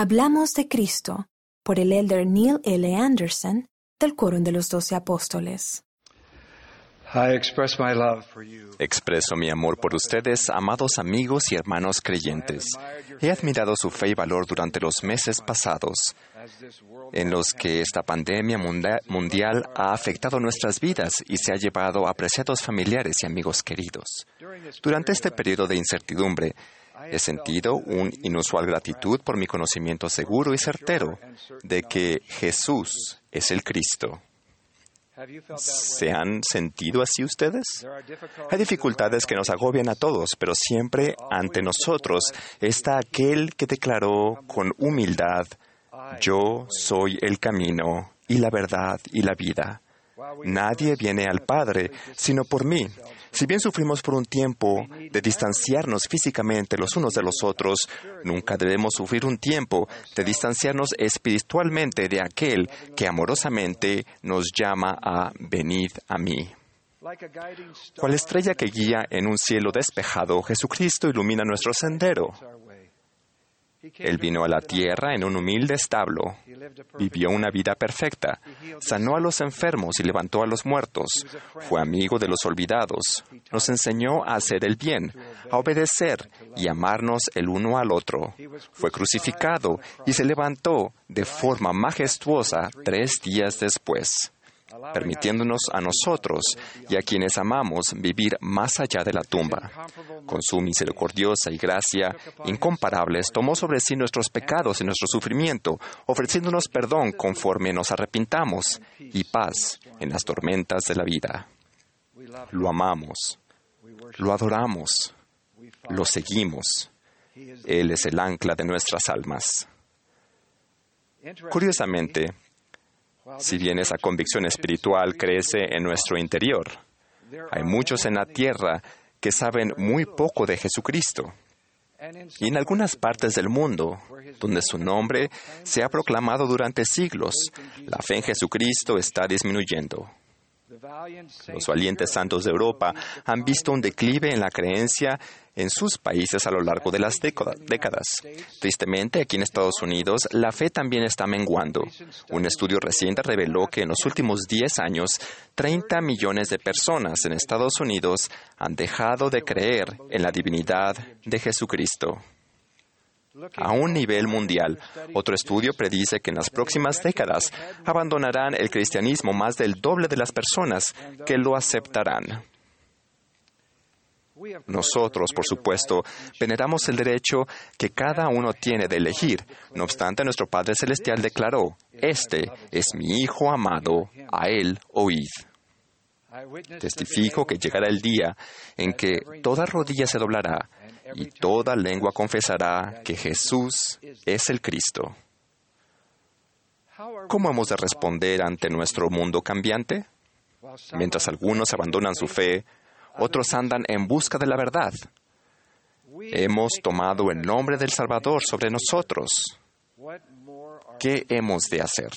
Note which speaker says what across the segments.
Speaker 1: Hablamos de Cristo por el elder Neil L. Anderson del Coro de los Doce Apóstoles.
Speaker 2: Expreso mi amor por ustedes, amados amigos y hermanos creyentes. He admirado su fe y valor durante los meses pasados, en los que esta pandemia mundial ha afectado nuestras vidas y se ha llevado a apreciados familiares y amigos queridos. Durante este periodo de incertidumbre, He sentido una inusual gratitud por mi conocimiento seguro y certero de que Jesús es el Cristo. ¿Se han sentido así ustedes? Hay dificultades que nos agobian a todos, pero siempre ante nosotros está aquel que declaró con humildad, yo soy el camino y la verdad y la vida. Nadie viene al Padre sino por mí. Si bien sufrimos por un tiempo de distanciarnos físicamente los unos de los otros, nunca debemos sufrir un tiempo de distanciarnos espiritualmente de aquel que amorosamente nos llama a venid a mí. Cual estrella que guía en un cielo despejado, Jesucristo ilumina nuestro sendero. Él vino a la tierra en un humilde establo, vivió una vida perfecta, sanó a los enfermos y levantó a los muertos, fue amigo de los olvidados, nos enseñó a hacer el bien, a obedecer y amarnos el uno al otro. Fue crucificado y se levantó de forma majestuosa tres días después permitiéndonos a nosotros y a quienes amamos vivir más allá de la tumba. Con su misericordiosa y gracia incomparables, tomó sobre sí nuestros pecados y nuestro sufrimiento, ofreciéndonos perdón conforme nos arrepintamos y paz en las tormentas de la vida. Lo amamos, lo adoramos, lo seguimos. Él es el ancla de nuestras almas. Curiosamente, si bien esa convicción espiritual crece en nuestro interior. Hay muchos en la tierra que saben muy poco de Jesucristo. Y en algunas partes del mundo, donde su nombre se ha proclamado durante siglos, la fe en Jesucristo está disminuyendo. Los valientes santos de Europa han visto un declive en la creencia en sus países a lo largo de las décadas. Tristemente, aquí en Estados Unidos, la fe también está menguando. Un estudio reciente reveló que en los últimos 10 años, 30 millones de personas en Estados Unidos han dejado de creer en la divinidad de Jesucristo. A un nivel mundial, otro estudio predice que en las próximas décadas abandonarán el cristianismo más del doble de las personas que lo aceptarán. Nosotros, por supuesto, veneramos el derecho que cada uno tiene de elegir. No obstante, nuestro Padre Celestial declaró, Este es mi Hijo amado, a Él oíd. Testifico que llegará el día en que toda rodilla se doblará y toda lengua confesará que Jesús es el Cristo. ¿Cómo hemos de responder ante nuestro mundo cambiante? Mientras algunos abandonan su fe, otros andan en busca de la verdad. Hemos tomado el nombre del Salvador sobre nosotros. ¿Qué hemos de hacer?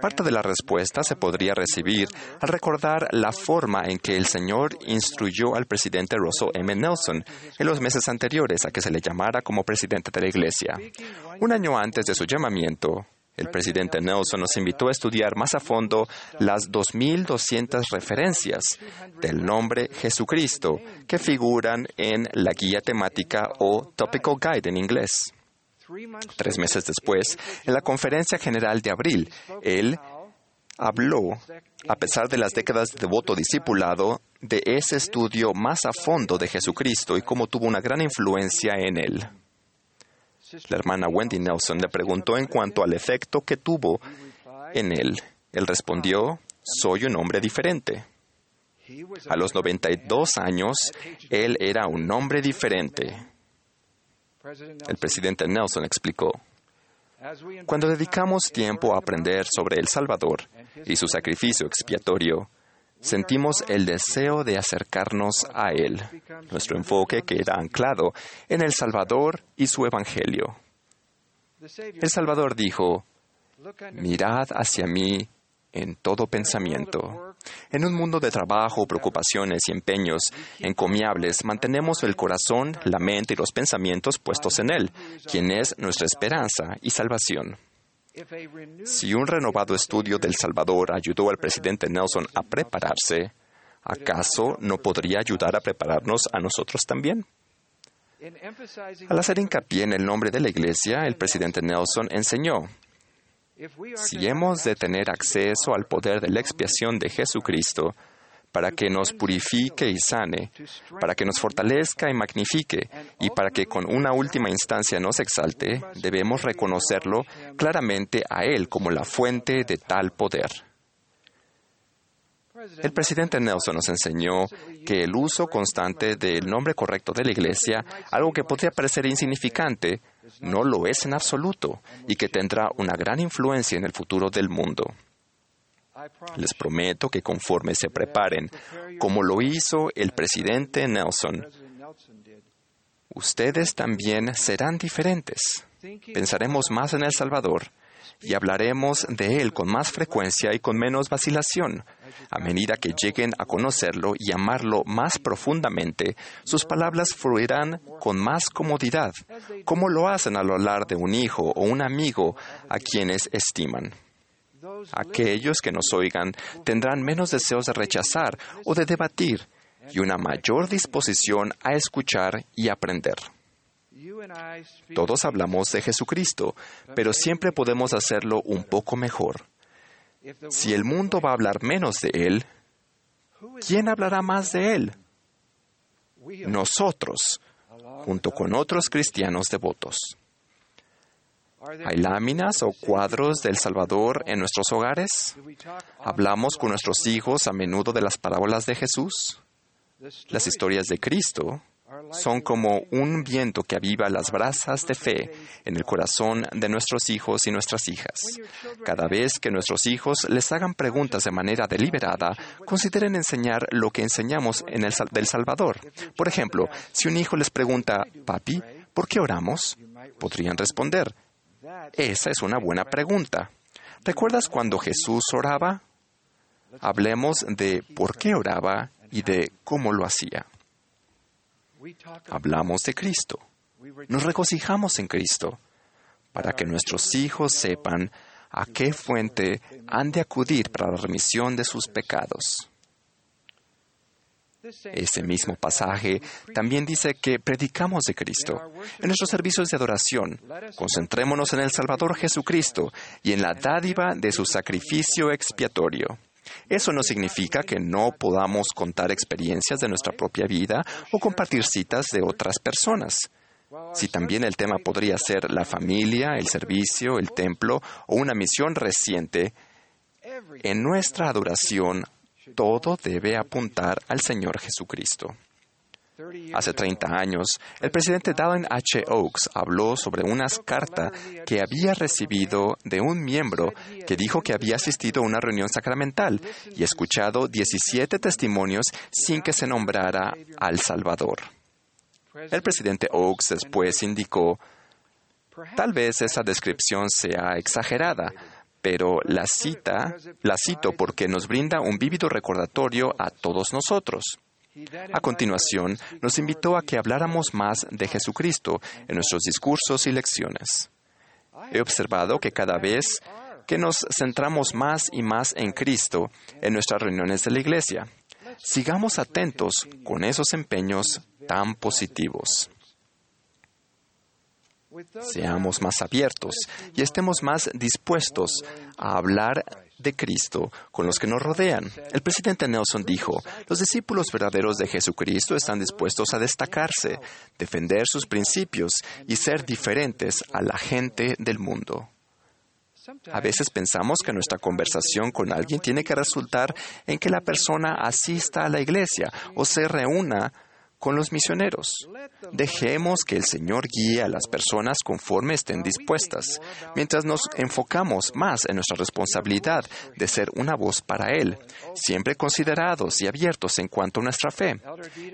Speaker 2: Parte de la respuesta se podría recibir al recordar la forma en que el Señor instruyó al presidente Russell M. Nelson en los meses anteriores a que se le llamara como presidente de la Iglesia. Un año antes de su llamamiento, el presidente Nelson nos invitó a estudiar más a fondo las 2.200 referencias del nombre Jesucristo que figuran en la guía temática o Topical Guide en inglés. Tres meses después, en la conferencia general de abril, él habló, a pesar de las décadas de voto discipulado, de ese estudio más a fondo de Jesucristo y cómo tuvo una gran influencia en él. La hermana Wendy Nelson le preguntó en cuanto al efecto que tuvo en él. Él respondió, soy un hombre diferente. A los 92 años, él era un hombre diferente. El presidente Nelson explicó, cuando dedicamos tiempo a aprender sobre el Salvador y su sacrificio expiatorio, sentimos el deseo de acercarnos a Él. Nuestro enfoque queda anclado en el Salvador y su Evangelio. El Salvador dijo, mirad hacia mí en todo pensamiento. En un mundo de trabajo, preocupaciones y empeños encomiables, mantenemos el corazón, la mente y los pensamientos puestos en Él, quien es nuestra esperanza y salvación. Si un renovado estudio del Salvador ayudó al presidente Nelson a prepararse, ¿acaso no podría ayudar a prepararnos a nosotros también? Al hacer hincapié en el nombre de la Iglesia, el presidente Nelson enseñó, si hemos de tener acceso al poder de la expiación de Jesucristo, para que nos purifique y sane, para que nos fortalezca y magnifique, y para que con una última instancia nos exalte, debemos reconocerlo claramente a Él como la fuente de tal poder. El presidente Nelson nos enseñó que el uso constante del nombre correcto de la Iglesia, algo que podría parecer insignificante, no lo es en absoluto y que tendrá una gran influencia en el futuro del mundo. Les prometo que conforme se preparen, como lo hizo el presidente Nelson, ustedes también serán diferentes. Pensaremos más en El Salvador y hablaremos de Él con más frecuencia y con menos vacilación. A medida que lleguen a conocerlo y amarlo más profundamente, sus palabras fluirán con más comodidad, como lo hacen al hablar de un hijo o un amigo a quienes estiman. Aquellos que nos oigan tendrán menos deseos de rechazar o de debatir y una mayor disposición a escuchar y aprender. Todos hablamos de Jesucristo, pero siempre podemos hacerlo un poco mejor. Si el mundo va a hablar menos de Él, ¿quién hablará más de Él? Nosotros, junto con otros cristianos devotos. ¿Hay láminas o cuadros del Salvador en nuestros hogares? ¿Hablamos con nuestros hijos a menudo de las parábolas de Jesús? Las historias de Cristo son como un viento que aviva las brasas de fe en el corazón de nuestros hijos y nuestras hijas. Cada vez que nuestros hijos les hagan preguntas de manera deliberada, consideren enseñar lo que enseñamos en el del Salvador. Por ejemplo, si un hijo les pregunta, Papi, ¿por qué oramos? Podrían responder, esa es una buena pregunta. ¿Recuerdas cuando Jesús oraba? Hablemos de por qué oraba y de cómo lo hacía. Hablamos de Cristo. Nos regocijamos en Cristo para que nuestros hijos sepan a qué fuente han de acudir para la remisión de sus pecados. Ese mismo pasaje también dice que predicamos de Cristo. En nuestros servicios de adoración, concentrémonos en el Salvador Jesucristo y en la dádiva de su sacrificio expiatorio. Eso no significa que no podamos contar experiencias de nuestra propia vida o compartir citas de otras personas. Si también el tema podría ser la familia, el servicio, el templo o una misión reciente, en nuestra adoración todo debe apuntar al Señor Jesucristo. Hace 30 años, el presidente Dallin H. Oaks habló sobre una carta que había recibido de un miembro que dijo que había asistido a una reunión sacramental y escuchado 17 testimonios sin que se nombrara al Salvador. El presidente Oaks después indicó, tal vez esa descripción sea exagerada, pero la cita, la cito porque nos brinda un vívido recordatorio a todos nosotros. A continuación, nos invitó a que habláramos más de Jesucristo en nuestros discursos y lecciones. He observado que cada vez que nos centramos más y más en Cristo en nuestras reuniones de la Iglesia, sigamos atentos con esos empeños tan positivos. Seamos más abiertos y estemos más dispuestos a hablar de Cristo con los que nos rodean. El presidente Nelson dijo, los discípulos verdaderos de Jesucristo están dispuestos a destacarse, defender sus principios y ser diferentes a la gente del mundo. A veces pensamos que nuestra conversación con alguien tiene que resultar en que la persona asista a la iglesia o se reúna con los misioneros. Dejemos que el Señor guíe a las personas conforme estén dispuestas, mientras nos enfocamos más en nuestra responsabilidad de ser una voz para Él, siempre considerados y abiertos en cuanto a nuestra fe.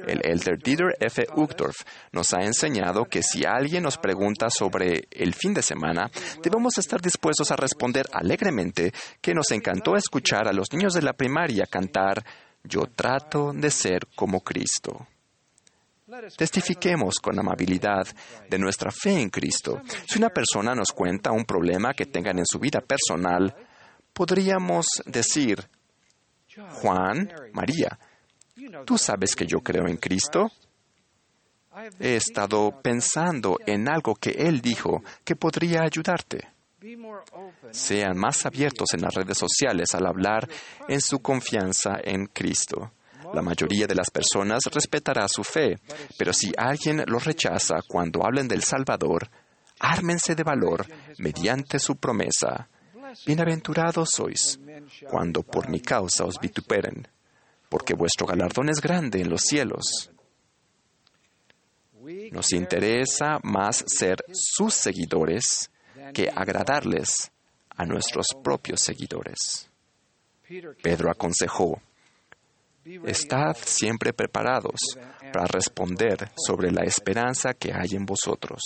Speaker 2: El elder Dieter F. Uchtdorf nos ha enseñado que si alguien nos pregunta sobre el fin de semana, debemos estar dispuestos a responder alegremente que nos encantó escuchar a los niños de la primaria cantar Yo trato de ser como Cristo. Testifiquemos con amabilidad de nuestra fe en Cristo. Si una persona nos cuenta un problema que tengan en su vida personal, podríamos decir, Juan, María, ¿tú sabes que yo creo en Cristo? He estado pensando en algo que Él dijo que podría ayudarte. Sean más abiertos en las redes sociales al hablar en su confianza en Cristo. La mayoría de las personas respetará su fe, pero si alguien lo rechaza cuando hablen del Salvador, ármense de valor mediante su promesa. Bienaventurados sois cuando por mi causa os vituperen, porque vuestro galardón es grande en los cielos. Nos interesa más ser sus seguidores que agradarles a nuestros propios seguidores. Pedro aconsejó, Estad siempre preparados para responder sobre la esperanza que hay en vosotros.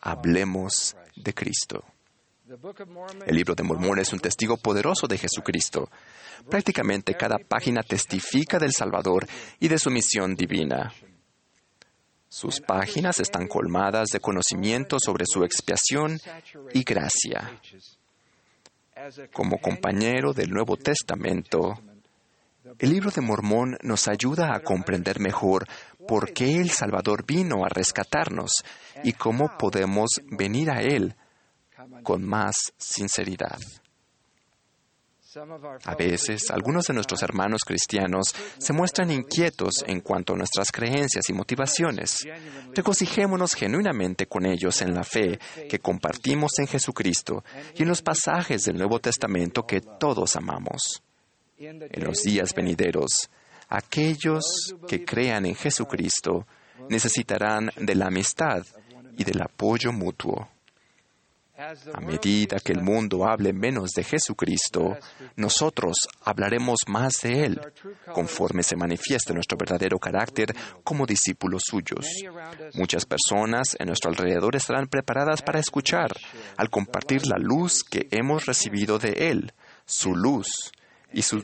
Speaker 2: Hablemos de Cristo. El libro de Mormón es un testigo poderoso de Jesucristo. Prácticamente cada página testifica del Salvador y de su misión divina. Sus páginas están colmadas de conocimiento sobre su expiación y gracia. Como compañero del Nuevo Testamento, el libro de Mormón nos ayuda a comprender mejor por qué el Salvador vino a rescatarnos y cómo podemos venir a Él con más sinceridad. A veces, algunos de nuestros hermanos cristianos se muestran inquietos en cuanto a nuestras creencias y motivaciones. Regocijémonos genuinamente con ellos en la fe que compartimos en Jesucristo y en los pasajes del Nuevo Testamento que todos amamos. En los días venideros, aquellos que crean en Jesucristo necesitarán de la amistad y del apoyo mutuo. A medida que el mundo hable menos de Jesucristo, nosotros hablaremos más de Él, conforme se manifieste nuestro verdadero carácter como discípulos suyos. Muchas personas en nuestro alrededor estarán preparadas para escuchar, al compartir la luz que hemos recibido de Él, su luz, y su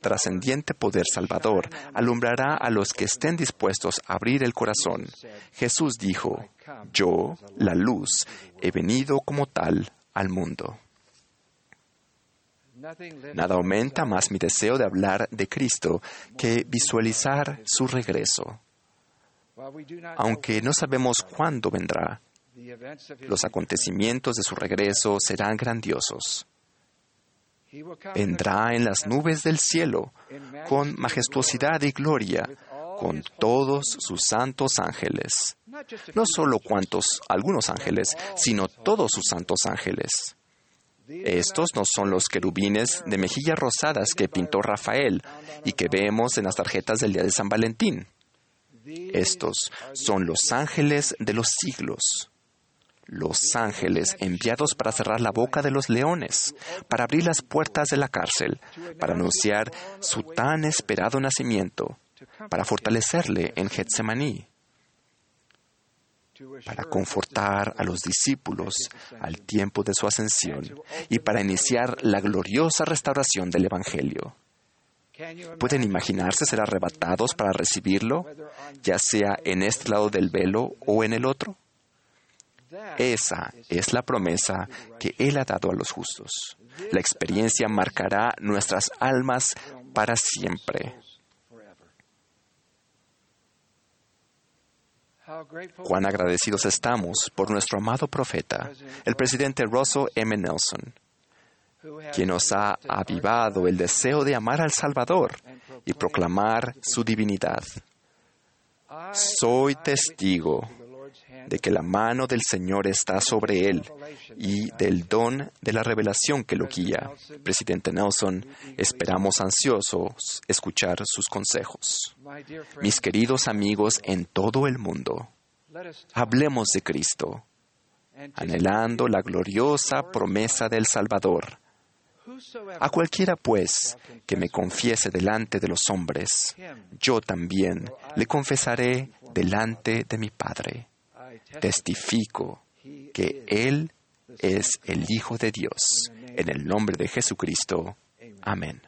Speaker 2: trascendiente poder salvador alumbrará a los que estén dispuestos a abrir el corazón. Jesús dijo, yo, la luz, he venido como tal al mundo. Nada aumenta más mi deseo de hablar de Cristo que visualizar su regreso. Aunque no sabemos cuándo vendrá, los acontecimientos de su regreso serán grandiosos. Vendrá en las nubes del cielo con majestuosidad y gloria con todos sus santos ángeles. No solo cuantos, algunos ángeles, sino todos sus santos ángeles. Estos no son los querubines de mejillas rosadas que pintó Rafael y que vemos en las tarjetas del día de San Valentín. Estos son los ángeles de los siglos los ángeles enviados para cerrar la boca de los leones, para abrir las puertas de la cárcel, para anunciar su tan esperado nacimiento, para fortalecerle en Getsemaní, para confortar a los discípulos al tiempo de su ascensión y para iniciar la gloriosa restauración del Evangelio. ¿Pueden imaginarse ser arrebatados para recibirlo, ya sea en este lado del velo o en el otro? Esa es la promesa que Él ha dado a los justos. La experiencia marcará nuestras almas para siempre. Cuán agradecidos estamos por nuestro amado profeta, el presidente Russell M. Nelson, quien nos ha avivado el deseo de amar al Salvador y proclamar su divinidad. Soy testigo de que la mano del Señor está sobre él y del don de la revelación que lo guía. Presidente Nelson, esperamos ansiosos escuchar sus consejos. Mis queridos amigos en todo el mundo, hablemos de Cristo, anhelando la gloriosa promesa del Salvador. A cualquiera, pues, que me confiese delante de los hombres, yo también le confesaré delante de mi Padre. Testifico que Él es el Hijo de Dios. En el nombre de Jesucristo. Amén.